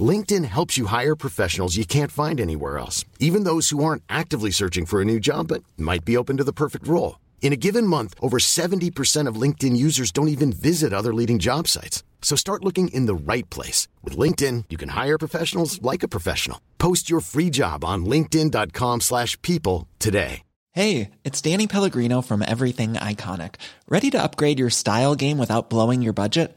LinkedIn helps you hire professionals you can't find anywhere else, even those who aren't actively searching for a new job but might be open to the perfect role. In a given month, over 70% of LinkedIn users don't even visit other leading job sites. So start looking in the right place. With LinkedIn, you can hire professionals like a professional. Post your free job on linkedin.com slash people today. Hey, it's Danny Pellegrino from Everything Iconic. Ready to upgrade your style game without blowing your budget?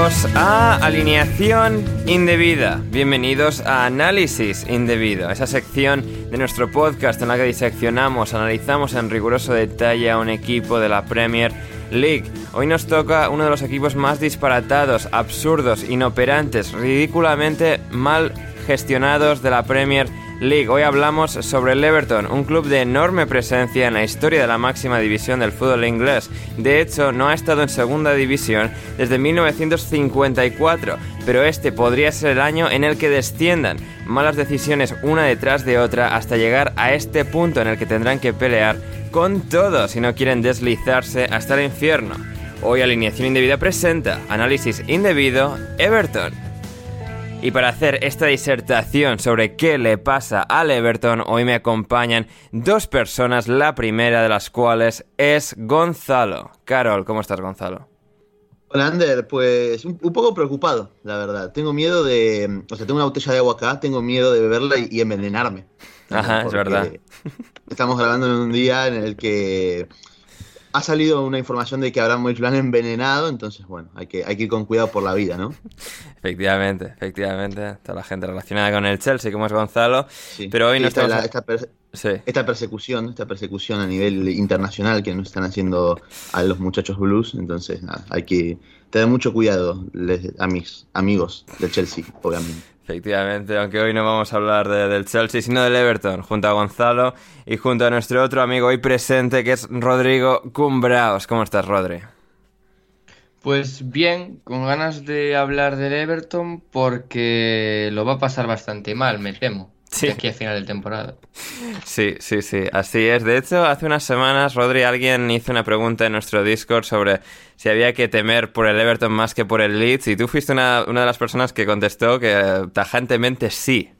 Bienvenidos a Alineación Indebida, bienvenidos a Análisis Indebido, esa sección de nuestro podcast en la que diseccionamos, analizamos en riguroso detalle a un equipo de la Premier League. Hoy nos toca uno de los equipos más disparatados, absurdos, inoperantes, ridículamente mal gestionados de la Premier League. League. Hoy hablamos sobre el Everton, un club de enorme presencia en la historia de la máxima división del fútbol inglés. De hecho, no ha estado en segunda división desde 1954, pero este podría ser el año en el que desciendan. Malas decisiones una detrás de otra hasta llegar a este punto en el que tendrán que pelear con todo si no quieren deslizarse hasta el infierno. Hoy Alineación Indebida presenta Análisis Indebido Everton. Y para hacer esta disertación sobre qué le pasa al Everton, hoy me acompañan dos personas, la primera de las cuales es Gonzalo. Carol, ¿cómo estás, Gonzalo? Hola, Ander, pues un, poco preocupado, la verdad. Tengo miedo de. O sea, tengo una botella de agua acá, tengo miedo de beberla y, envenenarme. Ajá, es verdad. Estamos grabando en un día en el que ha salido una información de que Abraham lo han envenenado, entonces bueno, hay que, hay que ir con cuidado por la vida, ¿no? Efectivamente, efectivamente. Toda la gente relacionada con el Chelsea, como es Gonzalo. Pero hoy no está esta, esta, persecución, esta persecución a nivel internacional que nos están haciendo a los muchachos blues, entonces nada, hay que tener mucho cuidado a mis amigos del Chelsea, obviamente. Efectivamente, aunque hoy no vamos a hablar del Chelsea, sino del Everton, junto a Gonzalo y junto a nuestro otro amigo hoy presente, que es Rodrigo Cumbraos. ¿Cómo estás, Rodri? Pues bien, con ganas de hablar del Everton porque lo va a pasar bastante mal, me temo. Sí. aquí a final de temporada. Sí, sí, sí, así es. De hecho, hace unas semanas, Rodri, alguien hizo una pregunta en nuestro Discord sobre si había que temer por el Everton más que por el Leeds, y tú fuiste una, de las personas que contestó que tajantemente sí.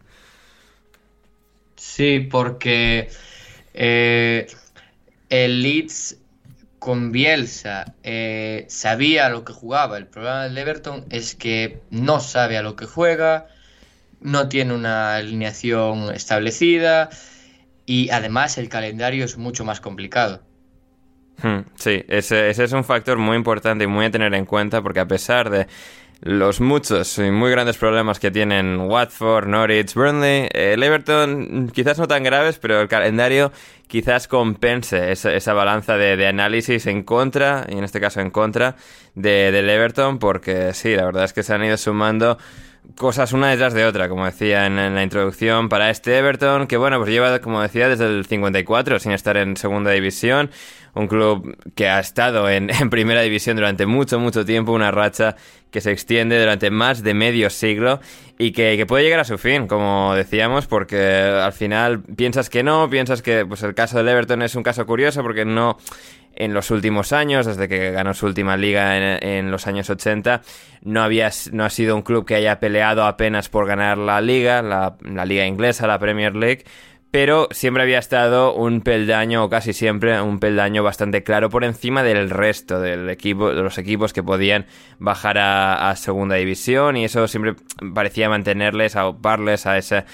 Sí, porque eh, el Leeds con Bielsa eh, sabía lo que jugaba. El problema del Everton es que no sabe a lo que juega no tiene una alineación establecida y además el calendario es mucho más complicado. Hmm, sí, ese, es un factor muy importante y muy a tener en cuenta porque a pesar de los muchos y muy grandes problemas que tienen Watford, Norwich, Burnley, el Everton quizás no tan graves, pero el calendario quizás compense esa, balanza de, análisis en contra, y en este caso en contra, de, del Everton, porque sí, la verdad es que se han ido sumando cosas una detrás de otra, como decía en, la introducción, para este Everton, que bueno, pues lleva, como decía, desde el 54 sin estar en segunda división, un club que ha estado en, primera división durante mucho, mucho tiempo, una racha que se extiende durante más de medio siglo y que, puede llegar a su fin, como decíamos, porque al final piensas que no, piensas que pues el caso del Everton es un caso curioso porque no en los últimos años, desde que ganó su última liga en, los años 80, no, había, no ha sido un club que haya peleado apenas por ganar la liga, la liga inglesa, la Premier League, pero siempre había estado un peldaño, o casi siempre, un peldaño bastante claro por encima del resto del equipo, de los equipos que podían bajar a, segunda división, y eso siempre parecía mantenerles, auparles a ese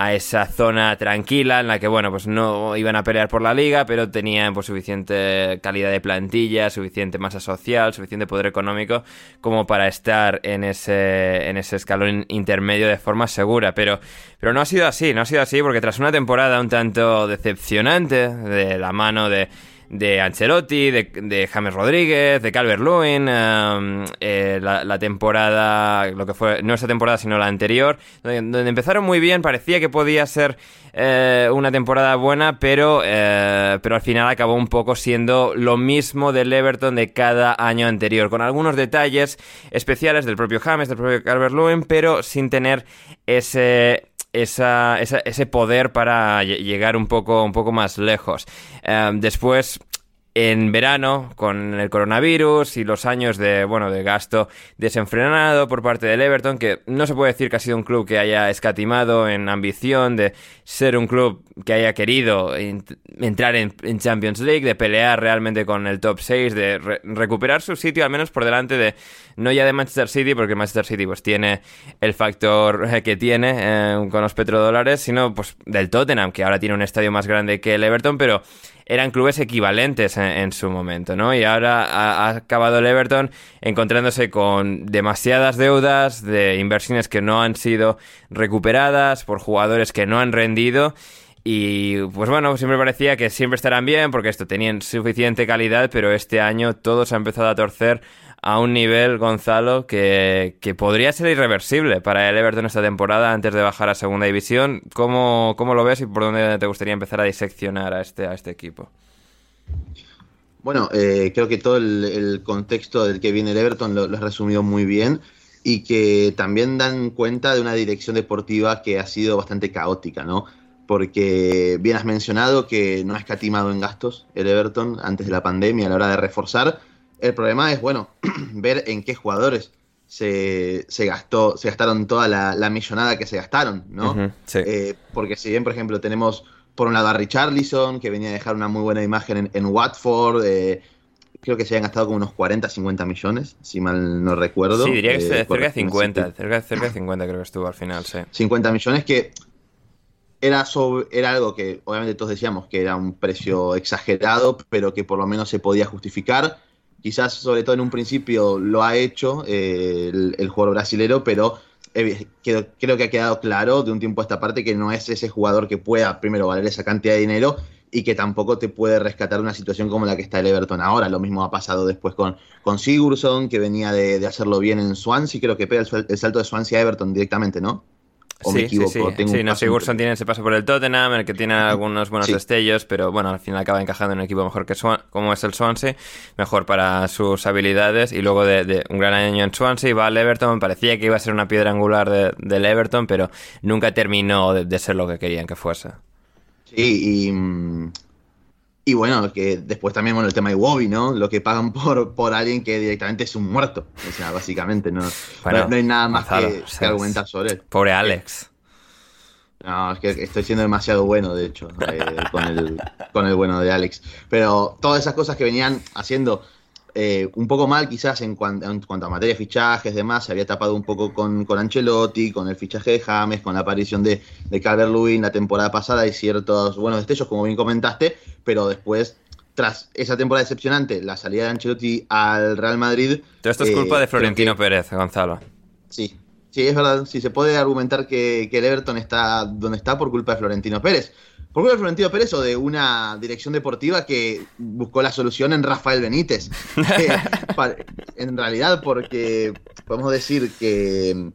a esa zona tranquila en la que, bueno, pues no iban a pelear por la liga, pero tenían pues suficiente calidad de plantilla, suficiente masa social, suficiente poder económico como para estar en ese, en ese escalón intermedio de forma segura. Pero, pero no ha sido así, no ha sido así porque tras una temporada un tanto decepcionante de la mano de de Ancelotti, de, James Rodríguez, de Calvert Lewin, um, eh, la, temporada, lo que fue, no esa temporada sino la anterior, donde, empezaron muy bien, parecía que podía ser eh, una temporada buena, pero, eh, pero al final acabó un poco siendo lo mismo del Everton de cada año anterior, con algunos detalles especiales del propio James, del propio Calvert Lewin, pero sin tener ese esa, ese poder para llegar un poco, un poco más lejos. Em, después en verano con el coronavirus y los años de bueno de gasto desenfrenado por parte del Everton que no se puede decir que ha sido un club que haya escatimado en ambición de ser un club que haya querido entrar en, Champions League de pelear realmente con el top 6 de recuperar su sitio al menos por delante de no ya de Manchester City porque Manchester City pues tiene el factor que tiene eh, con los petrodólares sino pues del Tottenham que ahora tiene un estadio más grande que el Everton pero eran clubes equivalentes en, su momento, ¿no? Y ahora ha, acabado el Everton encontrándose con demasiadas deudas de inversiones que no han sido recuperadas por jugadores que no han rendido. Y pues bueno, siempre parecía que siempre estarán bien porque esto tenían suficiente calidad, pero este año todo se ha empezado a torcer a un nivel, Gonzalo, que, podría ser irreversible para el Everton esta temporada antes de bajar a segunda división. ¿Cómo, cómo lo ves y por dónde te gustaría empezar a diseccionar a este, a este equipo? Bueno, eh, creo que todo el, contexto del que viene el Everton lo, has resumido muy bien y que también dan cuenta de una dirección deportiva que ha sido bastante caótica, ¿no? Porque bien has mencionado que no ha escatimado en gastos el Everton antes de la pandemia a la hora de reforzar, el problema es, bueno, ver en qué jugadores se, gastó, se gastaron toda la, millonada que se gastaron, ¿no? Eh, porque si bien, por ejemplo, tenemos por un lado a Richarlison, que venía a dejar una muy buena imagen en, Watford, eh, creo que se habían gastado como unos 40, 50 millones, si mal no recuerdo. Sí, diría que eh, cerca de 50, cerca, cerca, de 50 creo que estuvo al final, sí. 50 millones que era, era algo que obviamente todos decíamos que era un precio exagerado, pero que por lo menos se podía justificar quizás sobre todo en un principio lo ha hecho eh, el, jugador brasilero, pero creo, que ha quedado claro de un tiempo a esta parte que no es ese jugador que pueda primero valer esa cantidad de dinero y que tampoco te puede rescatar una situación como la que está el Everton ahora. Lo mismo ha pasado después con, con Sigurdsson, que venía de, hacerlo bien en Swansea, creo que pega el salto de Swansea a Everton directamente, ¿no? Sí, Sí, sí. no, Sigurdsson tiene ese paso por el Tottenham, el que tiene algunos buenos destellos, pero bueno, al final acaba encajando en un equipo mejor que como es el Swansea, mejor para sus habilidades. Y luego de, un gran año en Swansea va al Everton. Parecía que iba a ser una piedra angular del Everton, pero nunca terminó de, de ser lo que querían que fuese. Sí, y mm, y bueno, que después también, bueno, el tema de Wobby, ¿no? Lo que pagan por, por alguien que directamente es un muerto. O sea, básicamente, no, no, hay nada más que, argumentar sobre él. Pobre Alex. No, es que estoy siendo demasiado bueno, de hecho, eh, con, el, con el bueno de Alex. Pero todas esas cosas que venían haciendo eh, un poco mal quizás en, cuanto a materia de fichajes, demás, se había tapado un poco con, con, Ancelotti, con el fichaje de James, con la aparición de, de Calvert Lewin la temporada pasada y ciertos buenos destellos, como bien comentaste, pero después, tras esa temporada decepcionante, la salida de Ancelotti al Real Madrid... Todo esto es culpa de eh, Florentino Pérez, Gonzalo. Sí, sí, es verdad, sí, se puede argumentar que, que el Everton está donde está por culpa de Florentino Pérez ¿Por qué Florentino Pérez o de una dirección deportiva que buscó la solución en Rafael Benítez? en realidad, porque podemos decir que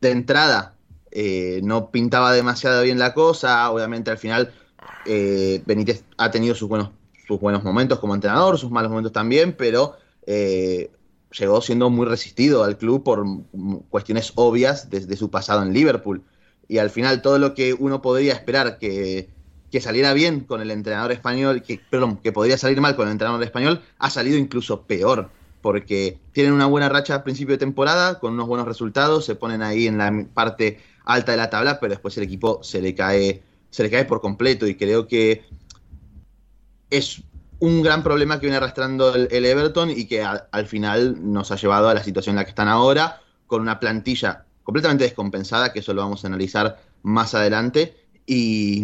de entrada eh, no pintaba demasiado bien la cosa. Obviamente al final eh, Benítez ha tenido sus buenos, sus buenos momentos como entrenador, sus malos momentos también, pero eh, llegó siendo muy resistido al club por cuestiones obvias desde su pasado en Liverpool. Y al final todo lo que uno podría esperar que, que saliera bien con el entrenador español, que, perdón, que podría salir mal con el entrenador español, ha salido incluso peor porque tienen una buena racha a principio de temporada, con unos buenos resultados, se ponen ahí en la parte alta de la tabla, pero después el equipo se le cae, se le cae por completo y creo que es un gran problema que viene arrastrando el, Everton y que al final nos ha llevado a la situación en la que están ahora, con una plantilla completamente descompensada, que eso lo vamos a analizar más adelante, y,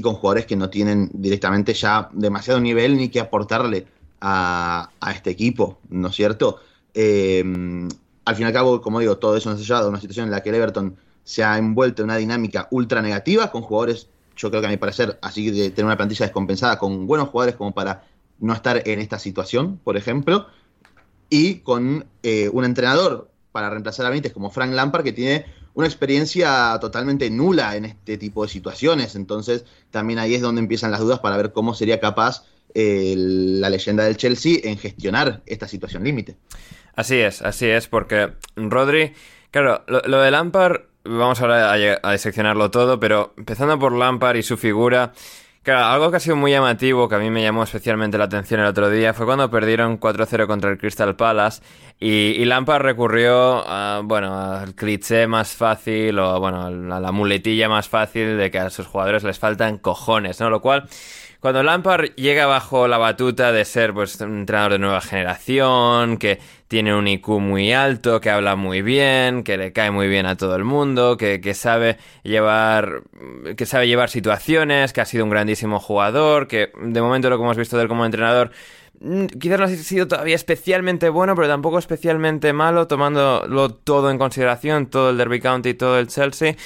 con jugadores que no tienen directamente ya demasiado nivel ni que aportarle a, este equipo, ¿no es cierto? Eh, al fin y al cabo, como digo, todo eso nos ha llevado a una situación en la que el Everton se ha envuelto en una dinámica ultra negativa con jugadores, yo creo que a mi parecer, así de tener una plantilla descompensada con buenos jugadores como para no estar en esta situación, por ejemplo, y con eh, un entrenador para reemplazar a Benítez como Frank Lampard que tiene una experiencia totalmente nula en este tipo de situaciones. Entonces, también ahí es donde empiezan las dudas para ver cómo sería capaz la leyenda del Chelsea en gestionar esta situación límite. Así es, así es, porque Rodri, claro, lo, de Lampard, vamos ahora a, a, diseccionarlo todo, pero empezando por Lampard y su figura, claro, algo que ha sido muy llamativo, que a mí me llamó especialmente la atención el otro día, fue cuando perdieron 4-0 contra el Crystal Palace y, Lampard recurrió a, bueno, al cliché más fácil o, bueno, a la muletilla más fácil de que a sus jugadores les faltan cojones, ¿no? Lo cual cuando Lampard llega bajo la batuta de ser pues, un entrenador de nueva generación, que tiene un IQ muy alto, que habla muy bien, que le cae muy bien a todo el mundo, que, sabe llevar que sabe llevar situaciones, que ha sido un grandísimo jugador, que de momento lo que hemos visto de él como entrenador mm, quizás no ha sido todavía especialmente bueno, pero tampoco especialmente malo, tomándolo todo en consideración, todo el Derby County y todo el Chelsea.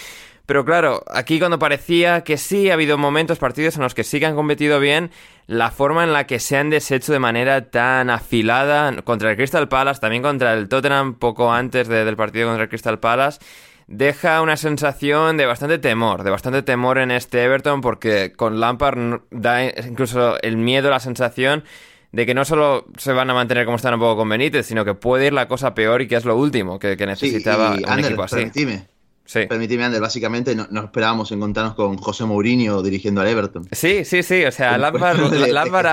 Pero claro, aquí cuando parecía que sí ha habido momentos, partidos en los que sí que han competido bien, la forma en la que se han deshecho de manera tan afilada contra el Crystal Palace, también contra el Tottenham poco antes del partido contra el Crystal Palace, deja una sensación de bastante temor, de bastante temor en este Everton, porque con Lampard da incluso el miedo, la sensación de que no solo se van a mantener como están un poco con Benítez, sino que puede ir la cosa peor y que es lo último que, necesitaba un equipo así. Sí. Permíteme, Ander, básicamente no, esperábamos encontrarnos con José Mourinho dirigiendo al Everton. Sí, sí, sí, o sea, Lampard,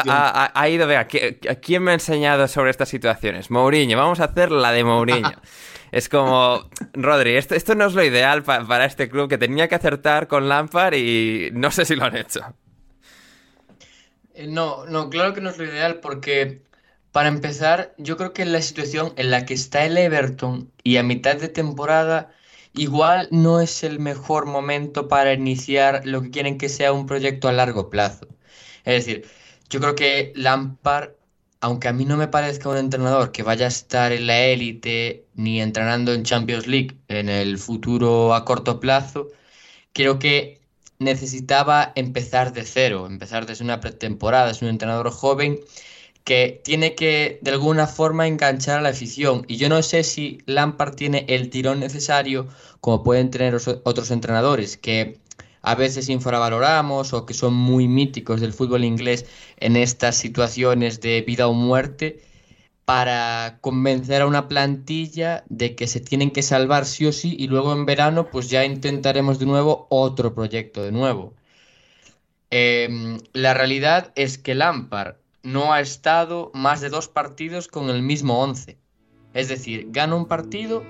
ha, ido, vea, ¿quién me ha enseñado sobre estas situaciones? Mourinho, vamos a hacer la de Mourinho. es como, Rodri, esto, esto no es lo ideal para este club que tenía que acertar con Lampard y no sé si lo han hecho. Eh, no, no, claro que no es lo ideal porque para empezar, yo creo que la situación en la que está el Everton y a mitad de temporada igual no es el mejor momento para iniciar lo que quieren que sea un proyecto a largo plazo. Es decir, yo creo que Lampard, aunque a mí no me parezca un entrenador que vaya a estar en la élite ni entrenando en Champions League en el futuro a corto plazo, creo que necesitaba empezar de cero, empezar desde una pretemporada, es un entrenador joven que tiene que de alguna forma enganchar a la afición. Y yo no sé si Lampard tiene el tirón necesario como pueden tener otros entrenadores que a veces infravaloramos o que son muy míticos del fútbol inglés en estas situaciones de vida o muerte para convencer a una plantilla de que se tienen que salvar sí o sí y luego en verano pues ya intentaremos de nuevo otro proyecto de nuevo. Em, la realidad es que Lampard no ha estado más de dos partidos con el mismo 11. Es decir, gana un partido,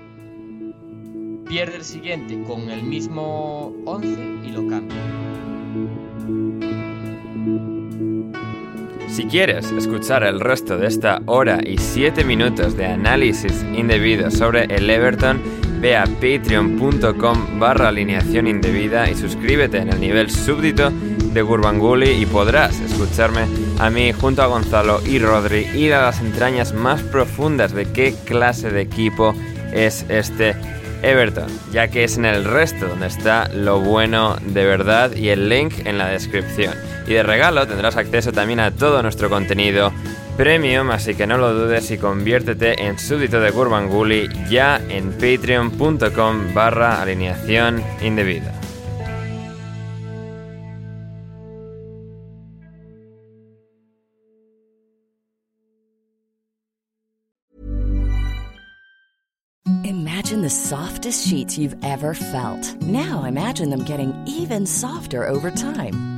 pierde el siguiente con el mismo 11 y lo cambia. Si quieres escuchar el resto de esta hora y 7 minutos de análisis indebido sobre el Everton, ve a patreon.com barra alineación indebida y suscríbete en el nivel súbdito de Gurbanguly y podrás escucharme a mí junto a Gonzalo y Rodri ir a las entrañas más profundas de qué clase de equipo es este Everton, ya que es en el resto donde está lo bueno de verdad y el link en la descripción. Y de regalo tendrás acceso también a todo nuestro contenido premium, así que no lo dudes y conviértete en súbdito de Gurbanguly ya en patreon.com barra alineación indebida. Imagine the softest sheets you've ever felt. Now imagine them getting even softer over time.